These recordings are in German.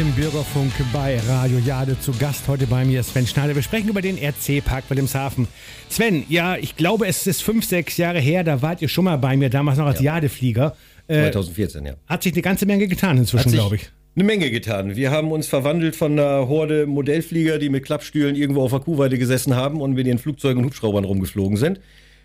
im Bürgerfunk bei Radio Jade. Zu Gast heute bei mir Sven Schneider. Wir sprechen über den RC-Park Wilhelmshaven. Sven, ja, ich glaube, es ist fünf, sechs Jahre her, da wart ihr schon mal bei mir, damals noch als ja. Jadeflieger. Äh, 2014, ja. Hat sich eine ganze Menge getan inzwischen, glaube ich. Eine Menge getan. Wir haben uns verwandelt von einer Horde Modellflieger, die mit Klappstühlen irgendwo auf der Kuhweide gesessen haben und mit ihren Flugzeugen und Hubschraubern rumgeflogen sind.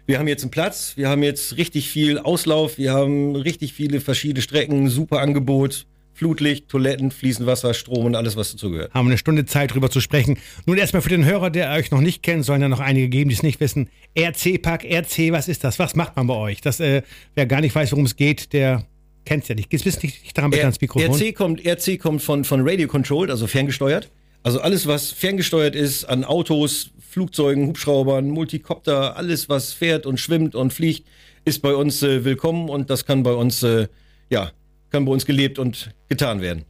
Wir haben jetzt einen Platz, wir haben jetzt richtig viel Auslauf, wir haben richtig viele verschiedene Strecken, super Angebot. Flutlicht, Toiletten, fließend Wasser, Strom und alles, was dazugehört. Haben eine Stunde Zeit, drüber zu sprechen. Nun erstmal für den Hörer, der euch noch nicht kennt, sollen ja noch einige geben, die es nicht wissen. RC-Park, RC, was ist das? Was macht man bei euch? Das, äh, wer gar nicht weiß, worum es geht, der kennt es ja nicht. Du nicht, nicht daran bitte ans Mikrofon? RC kommt, RC kommt von, von Radio Controlled, also ferngesteuert. Also alles, was ferngesteuert ist an Autos, Flugzeugen, Hubschraubern, Multikopter, alles, was fährt und schwimmt und fliegt, ist bei uns äh, willkommen und das kann bei uns, äh, ja, kann bei uns gelebt und getan werden.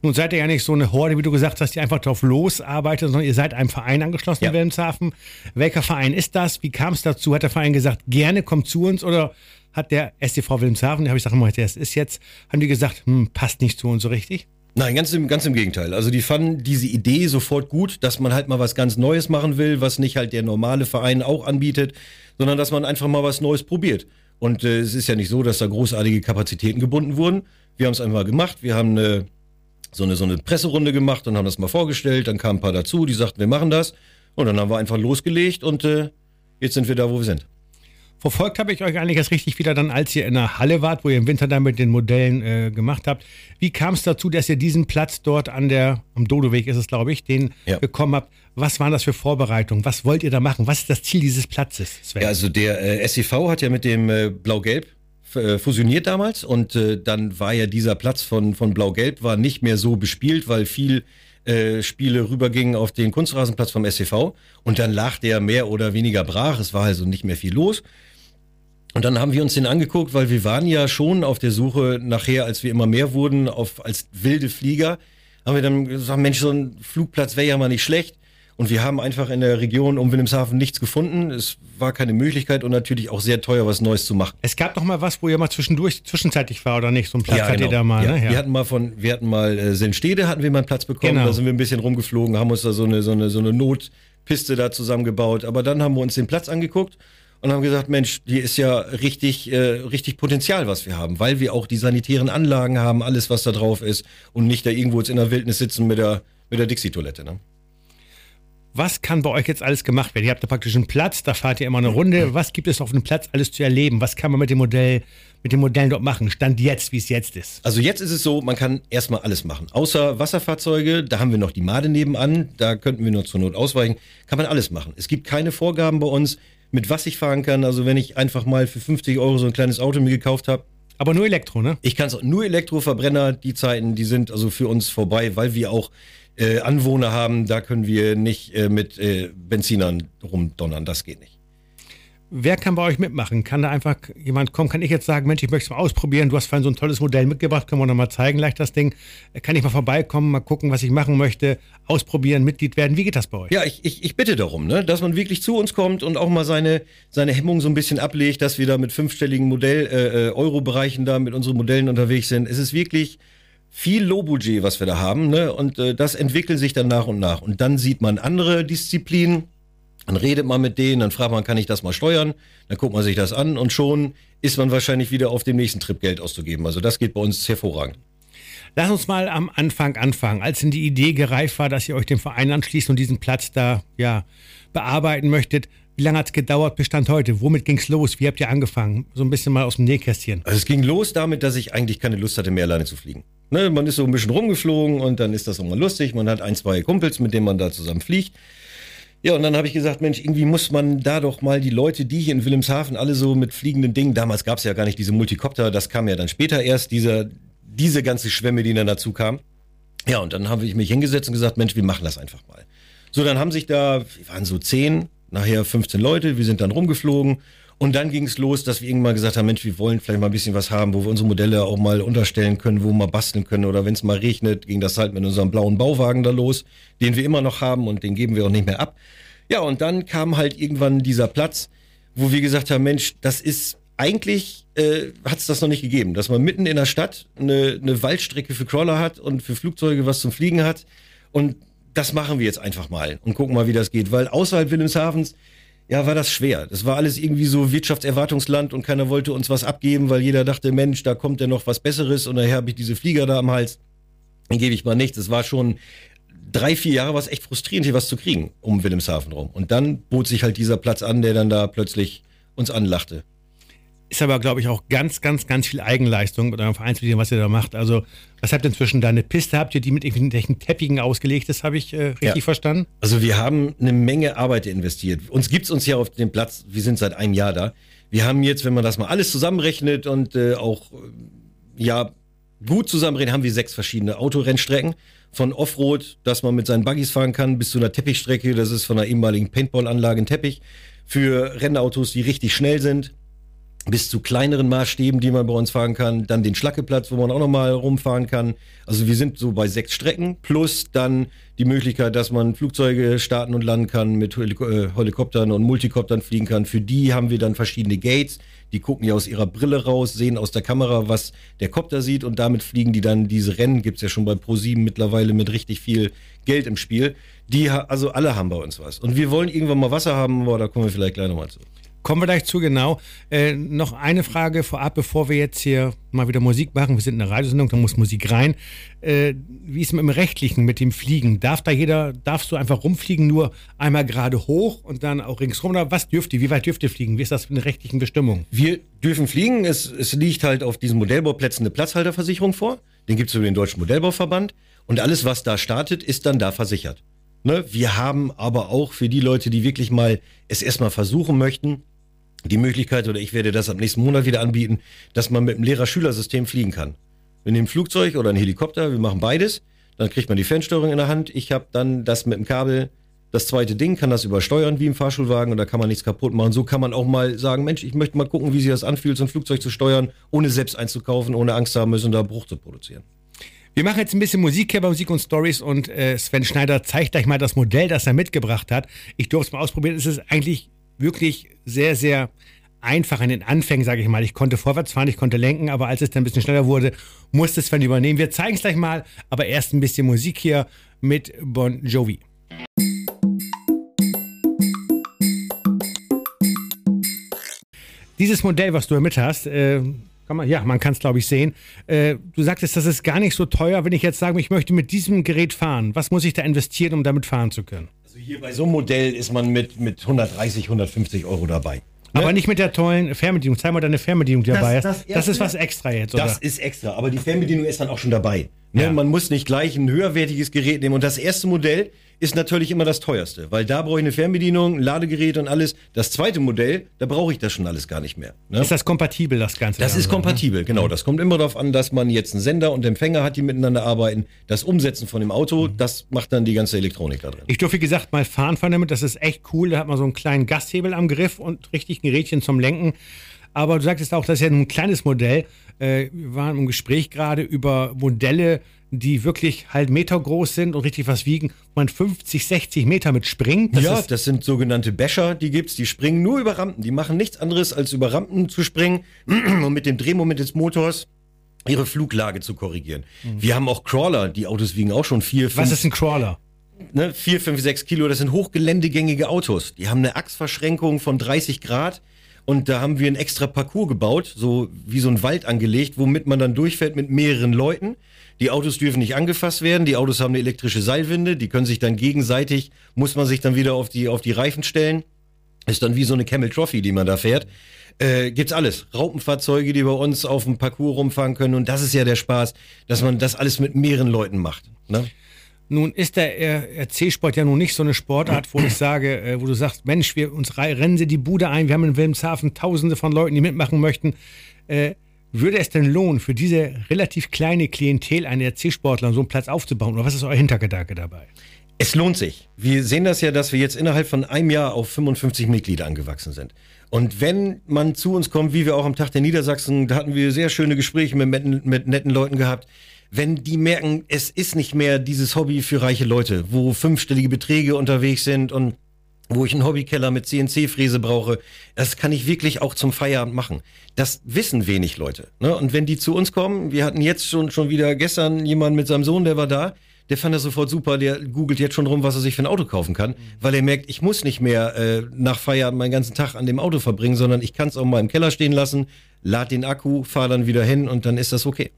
Nun seid ihr ja nicht so eine Horde, wie du gesagt hast, die einfach drauf losarbeitet, sondern ihr seid einem Verein angeschlossen ja. in Wilhelmshaven. Welcher Verein ist das? Wie kam es dazu? Hat der Verein gesagt, gerne kommt zu uns oder hat der STV Wilhelmshaven, da habe ich gesagt, mal, der ist jetzt, haben die gesagt, hm, passt nicht zu uns so richtig? Nein, ganz im, ganz im Gegenteil. Also die fanden diese Idee sofort gut, dass man halt mal was ganz Neues machen will, was nicht halt der normale Verein auch anbietet, sondern dass man einfach mal was Neues probiert. Und äh, es ist ja nicht so, dass da großartige Kapazitäten gebunden wurden. Wir haben es einfach gemacht. Wir haben eine, so, eine, so eine Presserunde gemacht und haben das mal vorgestellt. Dann kamen ein paar dazu, die sagten, wir machen das. Und dann haben wir einfach losgelegt und äh, jetzt sind wir da, wo wir sind. Verfolgt habe ich euch eigentlich erst richtig wieder dann, als ihr in der Halle wart, wo ihr im Winter dann mit den Modellen äh, gemacht habt. Wie kam es dazu, dass ihr diesen Platz dort an der, am Dodoweg ist es, glaube ich, den ja. bekommen habt? Was waren das für Vorbereitungen? Was wollt ihr da machen? Was ist das Ziel dieses Platzes, Sven? Ja, also der äh, SEV hat ja mit dem äh, Blau-Gelb äh, fusioniert damals und äh, dann war ja dieser Platz von, von Blau-Gelb war nicht mehr so bespielt, weil viel äh, Spiele rübergingen auf den Kunstrasenplatz vom SCV und dann lag der mehr oder weniger brach. Es war also nicht mehr viel los. Und dann haben wir uns den angeguckt, weil wir waren ja schon auf der Suche nachher, als wir immer mehr wurden, auf, als wilde Flieger, haben wir dann gesagt, Mensch, so ein Flugplatz wäre ja mal nicht schlecht. Und wir haben einfach in der Region um Wilhelmshaven nichts gefunden. Es war keine Möglichkeit und natürlich auch sehr teuer, was Neues zu machen. Es gab doch mal was, wo ihr mal zwischendurch zwischenzeitlich war oder nicht? So ein Platz ja, hattet genau. ihr da mal, ja. Ne? ja. Wir hatten mal von, wir hatten mal äh, Senstede hatten wir mal einen Platz bekommen. Genau. Da sind wir ein bisschen rumgeflogen, haben uns da so eine, so eine, so eine Notpiste da zusammengebaut. Aber dann haben wir uns den Platz angeguckt und haben gesagt, Mensch, hier ist ja richtig, äh, richtig Potenzial, was wir haben, weil wir auch die sanitären Anlagen haben, alles, was da drauf ist und nicht da irgendwo jetzt in der Wildnis sitzen mit der, mit der Dixie-Toilette. Ne? Was kann bei euch jetzt alles gemacht werden? Ihr habt da praktisch einen Platz, da fahrt ihr immer eine Runde. Was gibt es auf dem Platz alles zu erleben? Was kann man mit dem Modell, mit dem Modellen dort machen? Stand jetzt, wie es jetzt ist. Also jetzt ist es so, man kann erstmal alles machen. Außer Wasserfahrzeuge, da haben wir noch die Made nebenan, da könnten wir nur zur Not ausweichen. Kann man alles machen. Es gibt keine Vorgaben bei uns mit was ich fahren kann. Also wenn ich einfach mal für 50 Euro so ein kleines Auto mir gekauft habe. Aber nur Elektro, ne? Ich kann es nur Elektroverbrenner. Die Zeiten, die sind also für uns vorbei, weil wir auch äh, Anwohner haben. Da können wir nicht äh, mit äh, Benzinern rumdonnern. Das geht nicht. Wer kann bei euch mitmachen? Kann da einfach jemand kommen? Kann ich jetzt sagen, Mensch, ich möchte es mal ausprobieren? Du hast vorhin so ein tolles Modell mitgebracht, können wir noch mal zeigen, gleich das Ding. Kann ich mal vorbeikommen, mal gucken, was ich machen möchte, ausprobieren, Mitglied werden? Wie geht das bei euch? Ja, ich, ich, ich bitte darum, ne, dass man wirklich zu uns kommt und auch mal seine, seine Hemmung so ein bisschen ablegt, dass wir da mit fünfstelligen Modell, äh, äh Euro-Bereichen da mit unseren Modellen unterwegs sind. Es ist wirklich viel Low-Budget, was wir da haben, ne? Und äh, das entwickelt sich dann nach und nach. Und dann sieht man andere Disziplinen dann redet man mit denen, dann fragt man, kann ich das mal steuern? Dann guckt man sich das an und schon ist man wahrscheinlich wieder auf dem nächsten Trip Geld auszugeben. Also das geht bei uns hervorragend. Lass uns mal am Anfang anfangen, als denn die Idee gereift war, dass ihr euch dem Verein anschließt und diesen Platz da ja bearbeiten möchtet. Wie lange hat es gedauert bis Stand heute? Womit ging es los? Wie habt ihr angefangen? So ein bisschen mal aus dem Nähkästchen. Also es ging los damit, dass ich eigentlich keine Lust hatte, mehr alleine zu fliegen. Ne, man ist so ein bisschen rumgeflogen und dann ist das auch mal lustig. Man hat ein, zwei Kumpels, mit denen man da zusammen fliegt. Ja, und dann habe ich gesagt, Mensch, irgendwie muss man da doch mal die Leute, die hier in Wilhelmshaven alle so mit fliegenden Dingen, damals gab es ja gar nicht diese Multikopter, das kam ja dann später erst, dieser, diese ganze Schwemme, die dann dazu kam. Ja, und dann habe ich mich hingesetzt und gesagt, Mensch, wir machen das einfach mal. So, dann haben sich da, wir waren so zehn, nachher 15 Leute, wir sind dann rumgeflogen und dann ging es los, dass wir irgendwann gesagt haben, Mensch, wir wollen vielleicht mal ein bisschen was haben, wo wir unsere Modelle auch mal unterstellen können, wo wir mal basteln können. Oder wenn es mal regnet, ging das halt mit unserem blauen Bauwagen da los, den wir immer noch haben und den geben wir auch nicht mehr ab. Ja, und dann kam halt irgendwann dieser Platz, wo wir gesagt haben, Mensch, das ist eigentlich äh, hat es das noch nicht gegeben, dass man mitten in der Stadt eine, eine Waldstrecke für Crawler hat und für Flugzeuge was zum Fliegen hat. Und das machen wir jetzt einfach mal und gucken mal, wie das geht. Weil außerhalb Wilhelmshavens, ja, war das schwer. Das war alles irgendwie so Wirtschaftserwartungsland und keiner wollte uns was abgeben, weil jeder dachte, Mensch, da kommt ja noch was Besseres und daher habe ich diese Flieger da am Hals. Dann gebe ich mal nichts. Es war schon drei, vier Jahre war es echt frustrierend, hier was zu kriegen um Wilhelmshaven rum. Und dann bot sich halt dieser Platz an, der dann da plötzlich uns anlachte. Ist aber, glaube ich, auch ganz, ganz, ganz viel Eigenleistung mit eurem Vereinsmitglied, was ihr da macht. Also, was habt ihr inzwischen da? Eine Piste habt ihr, die mit irgendwelchen Teppichen ausgelegt ist, habe ich äh, richtig ja. verstanden? Also, wir haben eine Menge Arbeit investiert. Uns gibt es uns ja auf dem Platz, wir sind seit einem Jahr da. Wir haben jetzt, wenn man das mal alles zusammenrechnet und äh, auch, äh, ja, gut zusammenrechnet, haben wir sechs verschiedene Autorennstrecken. Von Offroad, dass man mit seinen Buggies fahren kann, bis zu einer Teppichstrecke, das ist von einer ehemaligen Paintball-Anlage ein Teppich. Für Rennautos, die richtig schnell sind bis zu kleineren Maßstäben, die man bei uns fahren kann. Dann den Schlackeplatz, wo man auch nochmal rumfahren kann. Also wir sind so bei sechs Strecken plus dann die Möglichkeit, dass man Flugzeuge starten und landen kann, mit äh, Helikoptern und Multikoptern fliegen kann. Für die haben wir dann verschiedene Gates. Die gucken ja aus ihrer Brille raus, sehen aus der Kamera, was der Kopter sieht und damit fliegen die dann diese Rennen. Gibt's ja schon bei Pro7 mittlerweile mit richtig viel Geld im Spiel. Die, also alle haben bei uns was. Und wir wollen irgendwann mal Wasser haben, aber da kommen wir vielleicht gleich nochmal zu. Kommen wir gleich zu, genau. Äh, noch eine Frage vorab, bevor wir jetzt hier mal wieder Musik machen. Wir sind in einer Radiosendung, da muss Musik rein. Äh, wie ist es mit dem Rechtlichen, mit dem Fliegen? Darf da jeder, darfst du einfach rumfliegen, nur einmal gerade hoch und dann auch ringsrum? Oder was dürft ihr? Wie weit dürft ihr fliegen? Wie ist das mit der rechtlichen Bestimmung? Wir dürfen fliegen. Es, es liegt halt auf diesen Modellbauplätzen eine Platzhalterversicherung vor. Den gibt es über den Deutschen Modellbauverband. Und alles, was da startet, ist dann da versichert. Ne? Wir haben aber auch für die Leute, die wirklich mal es erstmal versuchen möchten, die Möglichkeit, oder ich werde das ab nächsten Monat wieder anbieten, dass man mit dem Lehrer-Schüler-System fliegen kann. Wir nehmen ein Flugzeug oder ein Helikopter, wir machen beides, dann kriegt man die Fernsteuerung in der Hand. Ich habe dann das mit dem Kabel, das zweite Ding, kann das übersteuern wie im Fahrschulwagen und da kann man nichts kaputt machen. So kann man auch mal sagen, Mensch, ich möchte mal gucken, wie sich das anfühlt, so ein Flugzeug zu steuern, ohne selbst einzukaufen, ohne Angst haben müssen, da Bruch zu produzieren. Wir machen jetzt ein bisschen Musik hier bei Musik und Stories und äh, Sven Schneider zeigt euch mal das Modell, das er mitgebracht hat. Ich durfte es mal ausprobieren. Es ist eigentlich wirklich sehr, sehr einfach in den Anfängen, sage ich mal. Ich konnte vorwärts fahren, ich konnte lenken, aber als es dann ein bisschen schneller wurde, musste Sven übernehmen. Wir zeigen es gleich mal, aber erst ein bisschen Musik hier mit Bon Jovi. Dieses Modell, was du mit hast, äh, kann man, ja, man kann es, glaube ich, sehen. Äh, du sagtest, das ist gar nicht so teuer, wenn ich jetzt sage, ich möchte mit diesem Gerät fahren. Was muss ich da investieren, um damit fahren zu können? Also hier bei so einem Modell ist man mit, mit 130, 150 Euro dabei. Ne? Aber nicht mit der tollen Fernbedienung. Zeig mal deine Fernbedienung, die das, dabei ist. Das, das, ist was extra jetzt, oder? Das ist extra, aber die Fernbedienung ist dann auch schon dabei. Ne? Ja. Man muss nicht gleich ein höherwertiges Gerät nehmen. Und das erste Modell ist natürlich immer das teuerste, weil da brauche ich eine Fernbedienung, ein Ladegerät und alles. Das zweite Modell, da brauche ich das schon alles gar nicht mehr. Ne? Ist das kompatibel, das Ganze? Das ist so, kompatibel, ne? genau. Das kommt immer darauf an, dass man jetzt einen Sender und Empfänger hat, die miteinander arbeiten. Das Umsetzen von dem Auto, mhm. das macht dann die ganze Elektronik da drin. Ich durfte, wie gesagt, mal fahren von damit. Das ist echt cool. Da hat man so einen kleinen Gasthebel am Griff und richtig ein Gerätchen zum Lenken. Aber du sagtest auch, das ist ja ein kleines Modell. Äh, wir waren im Gespräch gerade über Modelle, die wirklich halt Meter groß sind und richtig was wiegen, man 50, 60 Meter mit springt. Das ja, das sind sogenannte Becher, die gibt's, die springen nur über Rampen. Die machen nichts anderes, als über Rampen zu springen und mit dem Drehmoment des Motors ihre Fluglage zu korrigieren. Mhm. Wir haben auch Crawler, die Autos wiegen auch schon vier, fünf. Was ist ein Crawler? Ne, vier, fünf, sechs Kilo, das sind hochgeländegängige Autos. Die haben eine Achsverschränkung von 30 Grad. Und da haben wir ein extra Parcours gebaut, so wie so ein Wald angelegt, womit man dann durchfährt mit mehreren Leuten. Die Autos dürfen nicht angefasst werden. Die Autos haben eine elektrische Seilwinde. Die können sich dann gegenseitig, muss man sich dann wieder auf die, auf die Reifen stellen. Ist dann wie so eine Camel Trophy, die man da fährt. Äh, gibt's alles. Raupenfahrzeuge, die bei uns auf dem Parcours rumfahren können. Und das ist ja der Spaß, dass man das alles mit mehreren Leuten macht. Ne? Nun ist der RC-Sport ja nun nicht so eine Sportart, wo ich sage, äh, wo du sagst, Mensch, wir uns rennen sie die Bude ein, wir haben in Wilhelmshaven tausende von Leuten, die mitmachen möchten. Äh, würde es denn lohnen, für diese relativ kleine Klientel einen RC-Sportler so einen Platz aufzubauen? Oder was ist euer Hintergedanke dabei? Es lohnt sich. Wir sehen das ja, dass wir jetzt innerhalb von einem Jahr auf 55 Mitglieder angewachsen sind. Und wenn man zu uns kommt, wie wir auch am Tag der Niedersachsen, da hatten wir sehr schöne Gespräche mit, mit netten Leuten gehabt, wenn die merken, es ist nicht mehr dieses Hobby für reiche Leute, wo fünfstellige Beträge unterwegs sind und wo ich einen Hobbykeller mit CNC-Fräse brauche. Das kann ich wirklich auch zum Feierabend machen. Das wissen wenig Leute. Ne? Und wenn die zu uns kommen, wir hatten jetzt schon, schon wieder gestern jemanden mit seinem Sohn, der war da, der fand das sofort super, der googelt jetzt schon rum, was er sich für ein Auto kaufen kann, mhm. weil er merkt, ich muss nicht mehr äh, nach Feierabend meinen ganzen Tag an dem Auto verbringen, sondern ich kann es auch mal im Keller stehen lassen, lad den Akku, fahr dann wieder hin und dann ist das okay.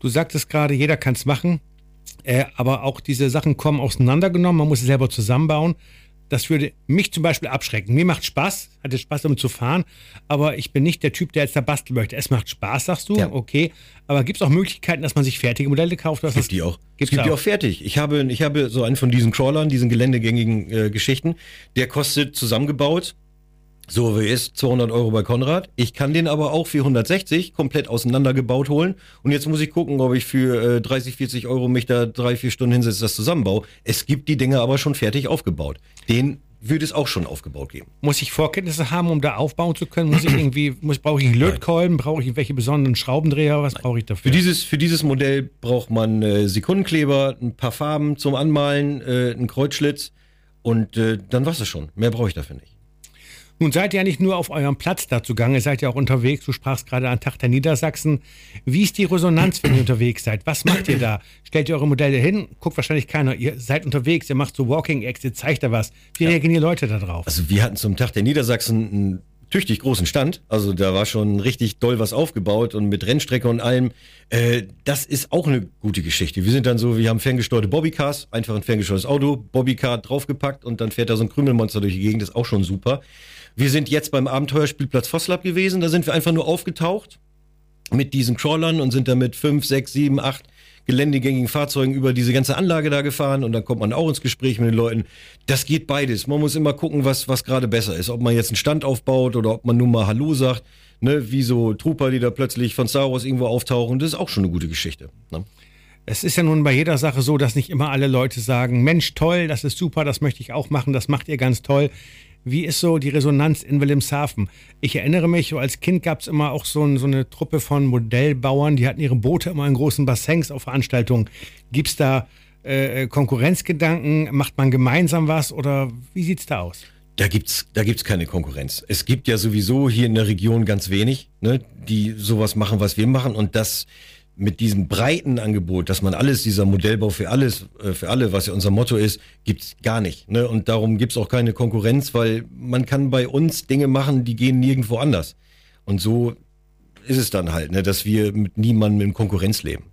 Du sagtest gerade, jeder kann es machen, äh, aber auch diese Sachen kommen auseinandergenommen, man muss es selber zusammenbauen das würde mich zum Beispiel abschrecken. Mir macht Spaß, hatte Spaß damit zu fahren, aber ich bin nicht der Typ, der jetzt da basteln möchte. Es macht Spaß, sagst du, ja. okay. Aber gibt es auch Möglichkeiten, dass man sich fertige Modelle kauft? Es gibt die auch. Gibt's es gibt auch. die auch fertig. Ich habe, ich habe so einen von diesen Crawlern, diesen geländegängigen äh, Geschichten. Der kostet zusammengebaut so wie ist 200 Euro bei Konrad. Ich kann den aber auch für 160 komplett auseinandergebaut holen. Und jetzt muss ich gucken, ob ich für äh, 30, 40 Euro mich da drei, vier Stunden hinsetze, das zusammenbaue. Es gibt die Dinge aber schon fertig aufgebaut. Den würde es auch schon aufgebaut geben. Muss ich Vorkenntnisse haben, um da aufbauen zu können? Muss ich irgendwie, muss, brauche ich einen Lötkolben? Brauche ich welche besonderen Schraubendreher? Was brauche ich dafür? Für dieses, für dieses Modell braucht man äh, Sekundenkleber, ein paar Farben zum Anmalen, äh, einen Kreuzschlitz und äh, dann war's es schon. Mehr brauche ich dafür nicht. Nun seid ihr ja nicht nur auf eurem Platz da zugange, seid ja auch unterwegs. Du sprachst gerade an Tag der Niedersachsen. Wie ist die Resonanz, wenn ihr unterwegs seid? Was macht ihr da? Stellt ihr eure Modelle hin? Guckt wahrscheinlich keiner. Ihr seid unterwegs, ihr macht so Walking-Acts, ihr zeigt da was. Wie ja. reagieren die Leute da drauf? Also wir hatten zum Tag der Niedersachsen einen tüchtig großen Stand. Also da war schon richtig doll was aufgebaut und mit Rennstrecke und allem. Äh, das ist auch eine gute Geschichte. Wir sind dann so, wir haben ferngesteuerte Bobbycars, einfach ein ferngesteuertes Auto, Bobbycar draufgepackt und dann fährt da so ein Krümelmonster durch die Gegend. Das ist auch schon super. Wir sind jetzt beim Abenteuerspielplatz Vosslab gewesen. Da sind wir einfach nur aufgetaucht mit diesen Crawlern und sind da mit fünf, sechs, sieben, acht geländegängigen Fahrzeugen über diese ganze Anlage da gefahren und dann kommt man auch ins Gespräch mit den Leuten. Das geht beides. Man muss immer gucken, was, was gerade besser ist. Ob man jetzt einen Stand aufbaut oder ob man nur mal Hallo sagt. Ne, wie so Trooper, die da plötzlich von Star Wars irgendwo auftauchen. Das ist auch schon eine gute Geschichte. Ne? Es ist ja nun bei jeder Sache so, dass nicht immer alle Leute sagen, Mensch, toll, das ist super, das möchte ich auch machen, das macht ihr ganz toll. Wie ist so die Resonanz in Wilhelmshaven? Ich erinnere mich, als Kind gab es immer auch so, ein, so, eine Truppe von Modellbauern, die hatten ihre Boote immer in großen Bassins auf Veranstaltungen. Gibt es da äh, Konkurrenzgedanken? Macht man gemeinsam was oder wie sieht es da aus? Da gibt's, da gibt's keine Konkurrenz. Es gibt ja sowieso hier in der Region ganz wenig, ne, die sowas machen, was wir machen. Und das, mit diesem breiten Angebot, dass man alles, dieser Modellbau für alles, äh, für alle, was ja unser Motto ist, gibt's gar nicht. Ne? Und darum gibt's auch keine Konkurrenz, weil man kann bei uns Dinge machen, die gehen nirgendwo anders. Und so ist es dann halt, ne, dass wir mit niemandem in Konkurrenz leben.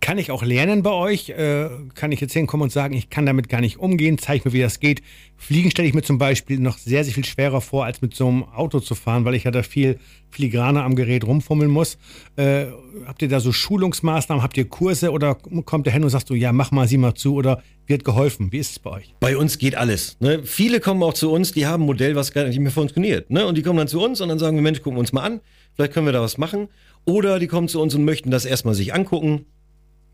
Kann ich auch lernen bei euch? Äh, kann ich jetzt hinkommen und sagen, ich kann damit gar nicht umgehen? Zeig mir, wie das geht. Fliegen stelle ich mir zum Beispiel noch sehr, sehr viel schwerer vor, als mit so einem Auto zu fahren, weil ich ja da viel filigraner am Gerät rumfummeln muss. Äh, habt ihr da so Schulungsmaßnahmen? Habt ihr Kurse oder kommt der hin und sagst du, ja, mach mal, sieh mal zu oder wird geholfen? Wie ist es bei euch? Bei uns geht alles. Ne? Viele kommen auch zu uns, die haben ein Modell, was gar nicht mehr funktioniert. Ne? Und die kommen dann zu uns und dann sagen wir, Mensch, gucken wir uns mal an. Vielleicht können wir da was machen. Oder die kommen zu uns und möchten das erstmal sich angucken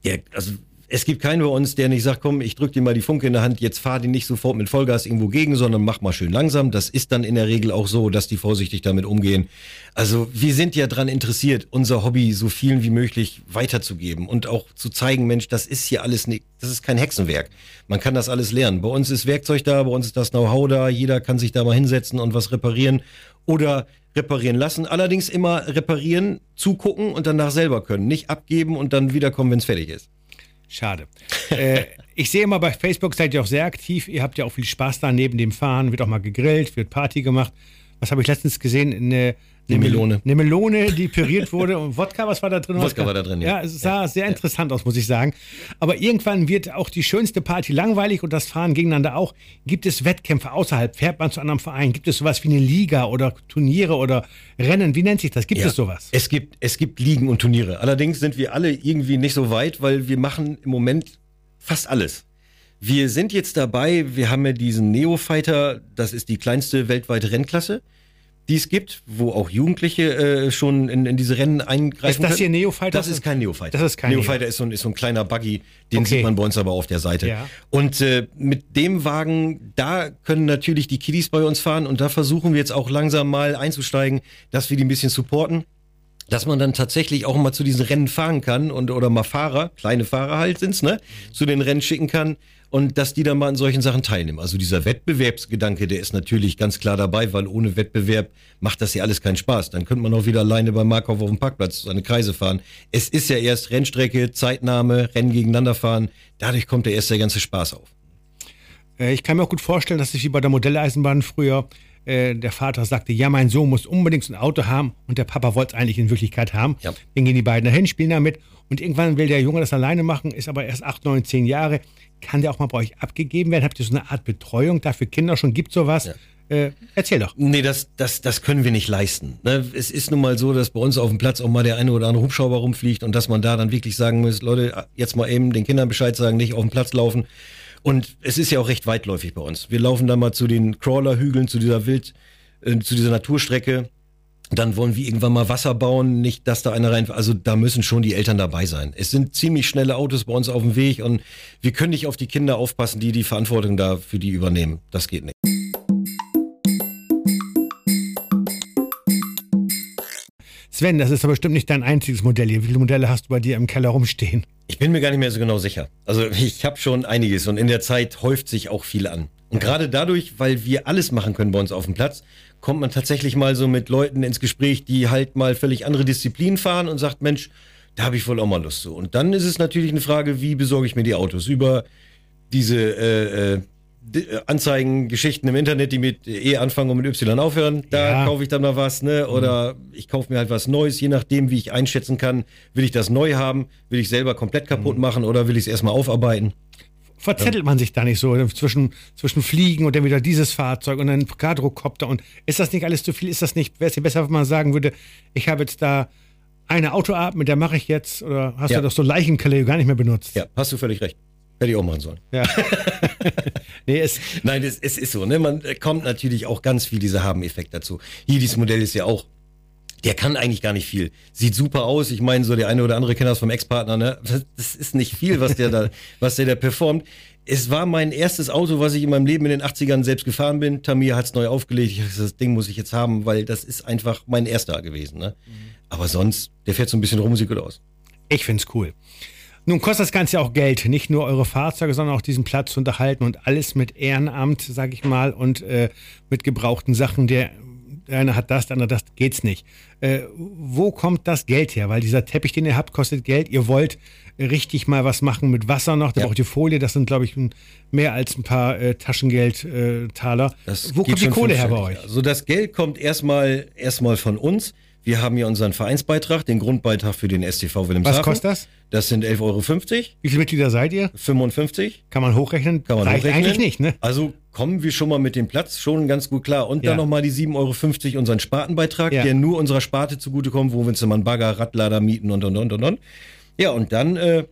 der, also es gibt keinen bei uns, der nicht sagt, komm, ich drück dir mal die Funke in der Hand, jetzt fahr die nicht sofort mit Vollgas irgendwo gegen, sondern mach mal schön langsam. Das ist dann in der Regel auch so, dass die vorsichtig damit umgehen. Also wir sind ja dran interessiert, unser Hobby so vielen wie möglich weiterzugeben und auch zu zeigen, Mensch, das ist hier alles nicht, das ist kein Hexenwerk. Man kann das alles lernen. Bei uns ist Werkzeug da, bei uns ist das Know-how da, jeder kann sich da mal hinsetzen und was reparieren oder reparieren lassen. Allerdings immer reparieren, zugucken und danach selber können. Nicht abgeben und dann wiederkommen, wenn es fertig ist. Schade. äh, ich sehe immer bei Facebook seid ihr auch sehr aktiv. Ihr habt ja auch viel Spaß da neben dem Fahren. Wird auch mal gegrillt, wird Party gemacht. Was habe ich letztens gesehen? Eine eine Melone. Eine Melone, die püriert wurde. Und Wodka, was war da drin? Wodka war da drin, ja. Ja, es sah ja. sehr interessant aus, muss ich sagen. Aber irgendwann wird auch die schönste Party langweilig und das Fahren gegeneinander auch. Gibt es Wettkämpfe außerhalb? Fährt man zu einem Verein? Gibt es sowas wie eine Liga oder Turniere oder Rennen? Wie nennt sich das? Gibt ja. es sowas? Es gibt, es gibt Ligen und Turniere. Allerdings sind wir alle irgendwie nicht so weit, weil wir machen im Moment fast alles. Wir sind jetzt dabei, wir haben ja diesen Neofighter, das ist die kleinste weltweite Rennklasse die es gibt, wo auch Jugendliche äh, schon in, in diese Rennen eingreifen. Ist das können. hier Neofighter? Das ist kein Neofighter. Das ist kein Neofighter Neo. ist, so ein, ist so ein kleiner Buggy, den okay. sieht man bei uns aber auf der Seite. Ja. Und äh, mit dem Wagen, da können natürlich die Kiddies bei uns fahren und da versuchen wir jetzt auch langsam mal einzusteigen, dass wir die ein bisschen supporten. Dass man dann tatsächlich auch mal zu diesen Rennen fahren kann und oder mal Fahrer, kleine Fahrer halt sind's, ne, zu den Rennen schicken kann und dass die dann mal an solchen Sachen teilnehmen. Also dieser Wettbewerbsgedanke, der ist natürlich ganz klar dabei, weil ohne Wettbewerb macht das ja alles keinen Spaß. Dann könnte man auch wieder alleine beim Markov auf dem Parkplatz seine Kreise fahren. Es ist ja erst Rennstrecke, Zeitnahme, Rennen gegeneinander fahren. Dadurch kommt ja erst der ganze Spaß auf. Äh, ich kann mir auch gut vorstellen, dass sich wie bei der Modelleisenbahn früher äh, der Vater sagte, ja, mein Sohn muss unbedingt ein Auto haben und der Papa wollte es eigentlich in Wirklichkeit haben. Ja. Dann gehen die beiden dahin, spielen damit und irgendwann will der Junge das alleine machen, ist aber erst 8, 9, 10 Jahre. Kann der auch mal bei euch abgegeben werden? Habt ihr so eine Art Betreuung dafür Kinder schon? Gibt sowas? Ja. Äh, erzähl doch. Nee, das, das, das können wir nicht leisten. Ne? Es ist nun mal so, dass bei uns auf dem Platz auch mal der eine oder andere Hubschrauber rumfliegt und dass man da dann wirklich sagen muss, Leute, jetzt mal eben den Kindern Bescheid sagen, nicht auf dem Platz laufen. Und es ist ja auch recht weitläufig bei uns. Wir laufen dann mal zu den Crawler-Hügeln, zu dieser Wild, äh, zu dieser Naturstrecke. Dann wollen wir irgendwann mal Wasser bauen, nicht, dass da einer rein. Also da müssen schon die Eltern dabei sein. Es sind ziemlich schnelle Autos bei uns auf dem Weg und wir können nicht auf die Kinder aufpassen, die die Verantwortung da für die übernehmen. Das geht nicht. Sven, das ist aber bestimmt nicht dein einziges Modell hier. Wie viele Modelle hast du bei dir im Keller rumstehen? Ich bin mir gar nicht mehr so genau sicher. Also ich habe schon einiges und in der Zeit häuft sich auch viel an. Und gerade dadurch, weil wir alles machen können bei uns auf dem Platz, kommt man tatsächlich mal so mit Leuten ins Gespräch, die halt mal völlig andere Disziplinen fahren und sagt, Mensch, da habe ich wohl auch mal Lust zu. Und dann ist es natürlich eine Frage, wie besorge ich mir die Autos? Über diese äh, äh, Anzeigen, Geschichten im Internet, die mit E anfangen und mit Y aufhören, da ja. kaufe ich dann mal was, ne? Oder mhm. ich kaufe mir halt was Neues, je nachdem, wie ich einschätzen kann, will ich das neu haben, will ich selber komplett kaputt mhm. machen oder will ich es erstmal aufarbeiten? Verzettelt man sich da nicht so zwischen, zwischen Fliegen und dann wieder dieses Fahrzeug und dann Quadrocopter und ist das nicht alles zu viel? Ist das nicht, wäre es besser, wenn man sagen würde, ich habe jetzt da eine Autoart, mit der mache ich jetzt, oder hast ja. du das so Leichenkeller gar nicht mehr benutzt? Ja, hast du völlig recht. Hätte ich auch machen sollen. Ja. nee, es, Nein, es, es ist so. Ne? Man äh, kommt natürlich auch ganz viel dieser Haben-Effekt dazu. Hier, dieses Modell ist ja auch, der kann eigentlich gar nicht viel. Sieht super aus. Ich meine, so der eine oder andere kennt das vom Ex-Partner. Ne? Das ist nicht viel, was der da, was der da performt. Es war mein erstes Auto, was ich in meinem Leben in den 80ern selbst gefahren bin. Tamir hat es neu aufgelegt. Ich dachte, das Ding muss ich jetzt haben, weil das ist einfach mein erster gewesen. Ne? Mhm. Aber sonst, der fährt so ein bisschen rum, sieht gut aus. Ich find's cool. Nun kostet das Ganze auch Geld, nicht nur eure Fahrzeuge, sondern auch diesen Platz zu unterhalten und alles mit Ehrenamt, sag ich mal, und äh, mit gebrauchten Sachen. Der, der eine hat das, der andere das, geht's nicht. Äh, wo kommt das Geld her? Weil dieser Teppich, den ihr habt, kostet Geld. Ihr wollt richtig mal was machen mit Wasser noch. Da ja. braucht ihr Folie. Das sind, glaube ich, mehr als ein paar äh, Taschengeldtaler. Äh, wo kommt die Kohle her bei euch? Also das Geld kommt erstmal erstmal von uns. Wir haben hier unseren Vereinsbeitrag, den Grundbeitrag für den STV Wilhelmshaven. Was kostet das? Das sind 11,50 Euro. Wie viele Mitglieder seid ihr? 55. Kann man hochrechnen? Kann man Reicht hochrechnen. eigentlich nicht, ne? Also kommen wir schon mal mit dem Platz schon ganz gut klar. Und ja. dann nochmal die 7,50 Euro unseren Spartenbeitrag, ja. der nur unserer Sparte zugutekommt, wo wir uns immer einen Bagger, Radlader mieten und und und und und. Ja, und dann äh,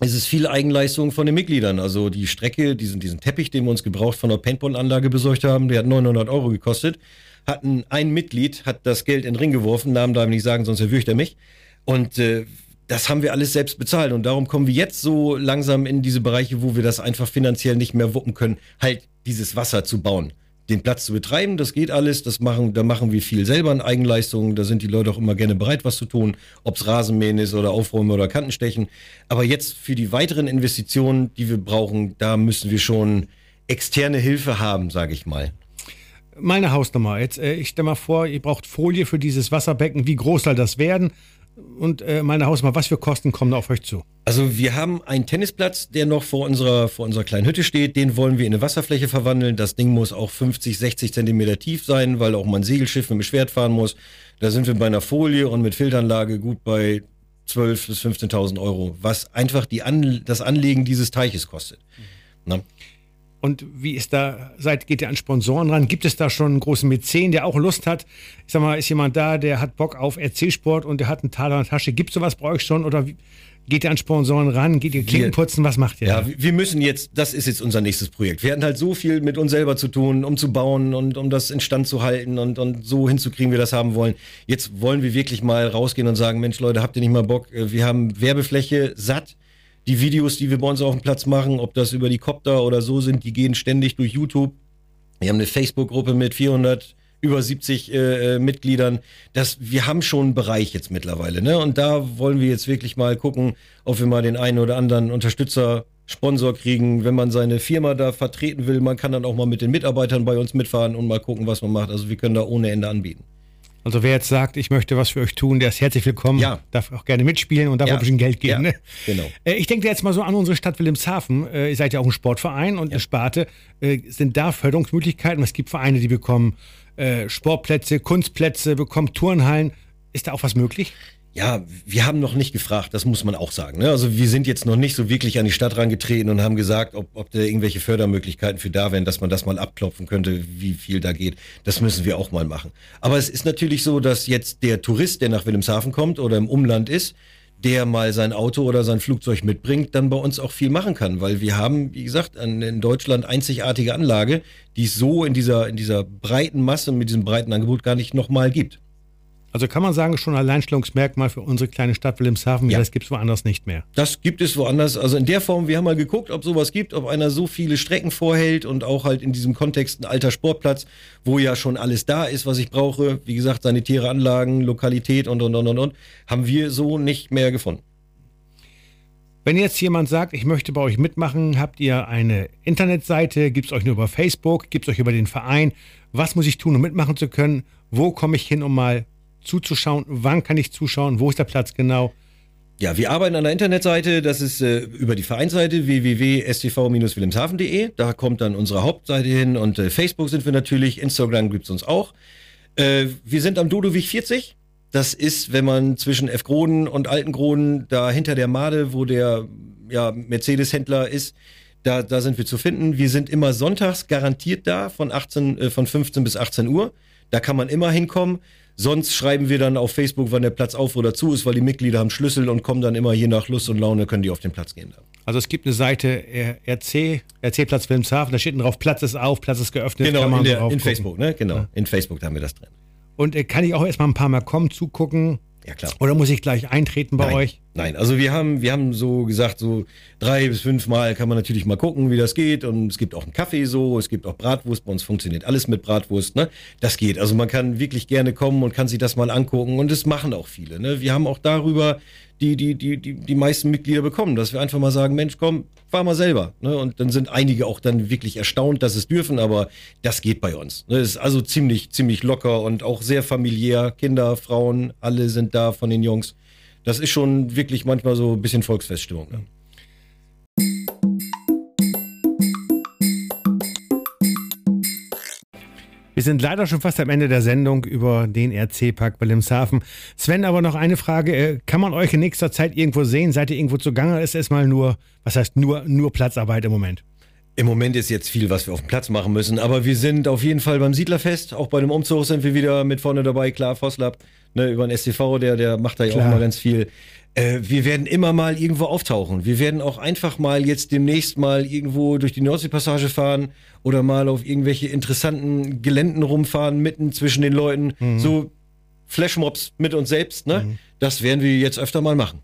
ist es viel Eigenleistung von den Mitgliedern. Also die Strecke, diesen, diesen Teppich, den wir uns gebraucht von der Paintball-Anlage besorgt haben, der hat 900 Euro gekostet hatten ein Mitglied, hat das Geld in den Ring geworfen, Namen darf ich nicht sagen, sonst erwürgt er mich. Und äh, das haben wir alles selbst bezahlt. Und darum kommen wir jetzt so langsam in diese Bereiche, wo wir das einfach finanziell nicht mehr wuppen können, halt dieses Wasser zu bauen. Den Platz zu betreiben, das geht alles, das machen, da machen wir viel selber in Eigenleistungen, da sind die Leute auch immer gerne bereit, was zu tun, ob's Rasenmähen ist oder Aufräumen oder Kantenstechen. Aber jetzt für die weiteren Investitionen, die wir brauchen, da müssen wir schon externe Hilfe haben, sage ich mal meine Hausnummer. Jetzt, äh, ich stelle mal vor, ihr braucht Folie für dieses Wasserbecken. Wie groß soll das werden? Und äh, meine Hausnummer, was für Kosten kommen da auf euch zu? Also wir haben einen Tennisplatz, der noch vor unserer, vor unserer kleinen Hütte steht. Den wollen wir in eine Wasserfläche verwandeln. Das Ding muss auch 50, 60 Zentimeter tief sein, weil auch mal ein Segelschiff mit dem Schwert fahren muss. Da sind wir bei einer Folie und mit Filteranlage gut bei 12.000 bis 15.000 Euro, was einfach die An das Anlegen dieses Teiches kostet. Mhm. Und wie ist da, seid, geht ihr an Sponsoren ran? Gibt es da schon einen großen Mäzen, der auch Lust hat? Ich sag mal, ist jemand da, der hat Bock auf RC-Sport und der hat einen Taler in der Tasche? Gibt es sowas bei euch schon? Oder geht ihr an Sponsoren ran? Geht ihr Klinken putzen? Was macht ihr? Ja, da? wir müssen jetzt, das ist jetzt unser nächstes Projekt. Wir hatten halt so viel mit uns selber zu tun, um zu bauen und um das instand zu halten und, und so hinzukriegen, wie wir das haben wollen. Jetzt wollen wir wirklich mal rausgehen und sagen, Mensch Leute, habt ihr nicht mal Bock? Wir haben Werbefläche satt die Videos, die wir bei uns auf dem Platz machen, ob das über die Copter oder so sind, die gehen ständig durch YouTube. Wir haben eine Facebook-Gruppe mit 400 über 70 äh, äh, Mitgliedern. Das, wir haben schon einen Bereich jetzt mittlerweile. Ne? Und da wollen wir jetzt wirklich mal gucken, ob wir mal den einen oder anderen Unterstützer Sponsor kriegen, wenn man seine Firma da vertreten will. Man kann dann auch mal mit den Mitarbeitern bei uns mitfahren und mal gucken, was man macht. Also wir können da ohne Ende anbieten. Also wer jetzt sagt, ich möchte was für euch tun, der ist herzlich willkommen. Ja. Darf auch gerne mitspielen und darf Ja. auch ein bisschen Geld geben. Ja, Ne? genau. Äh, Ich denke jetzt mal so an unsere Stadt Wilhelmshaven. Äh, Ihr seid ja auch ein Sportverein und eine Sparte. Äh, Sind da Förderungsmöglichkeiten? Es gibt Vereine, die bekommen Sportplätze, Kunstplätze, bekommen Turnhallen. Ist da auch was möglich? Ja, wir haben noch nicht gefragt, das muss man auch sagen. Ne? Also wir sind jetzt noch nicht so wirklich an die Stadt rangetreten und haben gesagt, ob, ob da irgendwelche Fördermöglichkeiten für da wären, dass man das mal abklopfen könnte, wie viel da geht. Das müssen wir auch mal machen. Aber es ist natürlich so, dass jetzt der Tourist, der nach Wilhelmshaven kommt oder im Umland ist, der mal sein Auto oder sein Flugzeug mitbringt, dann bei uns auch viel machen kann, weil wir haben, wie gesagt, an, in Deutschland einzigartige Anlage, die es so in dieser, in dieser breiten Masse, mit diesem breiten Angebot gar nicht nochmal gibt. Also kann man sagen, schon ein Alleinstellungsmerkmal für unsere kleine Stadt Wilhelmshaven. Ja. Das gibt es woanders nicht mehr. Das gibt es woanders. Also in der Form, wir haben mal geguckt, ob sowas gibt, ob einer so viele Strecken vorhält und auch halt in diesem Kontext ein alter Sportplatz, wo ja schon alles da ist, was ich brauche. Wie gesagt, sanitäre Anlagen, Lokalität und, und, und, und, und. Haben wir so nicht mehr gefunden. Wenn jetzt jemand sagt, ich möchte bei euch mitmachen, habt ihr eine Internetseite? Gibt es euch nur über Facebook? Gibt es euch über den Verein? Was muss ich tun, um mitmachen zu können? Wo komme ich hin, um mal zuzuschauen? Wann kann ich zuschauen? Wo ist der Platz genau? Ja, wir arbeiten an der Internetseite, das ist äh, über die Vereinsseite www.stv-wilhelmshaven.de. Da kommt dann unsere Hauptseite hin und äh, Facebook sind wir natürlich, Instagram gibt's uns auch. Äh, wir sind am Dodowig 40. Das ist, wenn man zwischen F. Groden und Altengroden, da hinter der Made, wo der ja, Mercedes-Händler ist, da, da sind wir zu finden. Wir sind immer sonntags garantiert da von 18, äh, von 15 bis 18 Uhr. Da kann man immer hinkommen. Sonst schreiben wir dann auf Facebook, wann der Platz auf oder zu ist, weil die Mitglieder haben Schlüssel und kommen dann immer je nach Lust und Laune, können die auf den Platz gehen. Dann. Also es gibt eine Seite RC, RC Platz Wilhelmshaven, da steht drauf, Platz ist auf, Platz ist geöffnet. Genau, kann man in, der, in. Facebook, ne? Genau, in Facebook da haben wir das drin. Und äh, kann ich auch erstmal ein paar Mal kommen, zugucken? Ja, klar. Oder muss ich gleich eintreten bei Nein, euch? Nein, also wir haben, wir haben so gesagt, so drei bis fünf Mal kann man natürlich mal gucken, wie das geht. Und es gibt auch einen Kaffee so, es gibt auch Bratwurst. Bei uns funktioniert alles mit Bratwurst, ne? Das geht. Also man kann wirklich gerne kommen und kann sich das mal angucken. Und das machen auch viele. Ne? Wir haben auch darüber die, die, die, die, die meisten Mitglieder bekommen, dass wir einfach mal sagen, Mensch, komm, fahr mal selber. Ne? Und dann sind einige auch dann wirklich erstaunt, dass es dürfen, aber das geht bei uns. Ne? Ist also ziemlich, ziemlich locker und auch sehr familiär. Kinder, Frauen, alle sind da von den Jungs. Das ist schon wirklich manchmal so ein bisschen Volksfeststimmung. Ne? Wir sind leider schon fast am Ende der Sendung über den RC-Park Wilhelmshaven. Sven, aber noch eine Frage. Äh, Kann man euch in nächster Zeit irgendwo sehen? Seid ihr irgendwo zugange? Oder Ist erstmal nur, was heißt nur, nur Platzarbeit im Moment? Im Moment ist jetzt viel, was wir auf dem Platz machen müssen, aber wir sind auf jeden Fall beim Siedlerfest. Auch bei dem Umzug sind wir wieder mit vorne dabei. Klar, Vosslab, ne, über den STV, der, der macht da ja auch mal ganz viel. Äh, wir werden immer mal irgendwo auftauchen. Wir werden auch einfach mal jetzt demnächst mal irgendwo durch die Nordseepassage fahren oder mal auf irgendwelche interessanten Geländen rumfahren, mitten zwischen den Leuten. So Flashmobs mit uns selbst, ne? Das werden wir jetzt öfter mal machen.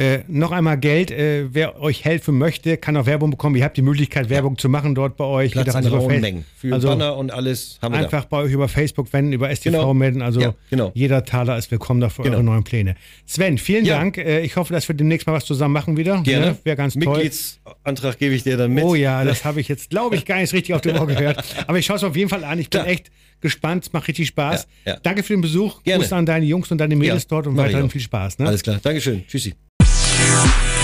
Äh, noch einmal Geld. Äh, wer euch helfen möchte, kann auch Werbung bekommen. Ihr habt die Möglichkeit, Werbung zu machen dort bei euch. Platz an rauen Mengen. Für also Banner und alles haben wir da. einfach bei euch über Facebook wenden, über STV Genau. melden. Also Ja, genau. jeder Taler ist willkommen da für Genau. eure neuen Pläne. Sven, vielen Ja. Dank. Äh, ich hoffe, dass wir demnächst mal was zusammen machen wieder. Gerne. Ne? Wäre ganz toll. Mitgliedsantrag gebe ich dir dann mit. Oh ja, das habe ich jetzt, glaube ich, gar nicht richtig auf dem Ohr gehört. Aber ich schaue es auf jeden Fall an. Ich bin Ja. echt gespannt. Es macht richtig Spaß. Danke für den Besuch. Gerne. Gruß an deine Jungs und deine Mädels dort und mach weiterhin viel Spaß. Ne? Alles klar. Dankeschön. Tschüssi. Peace.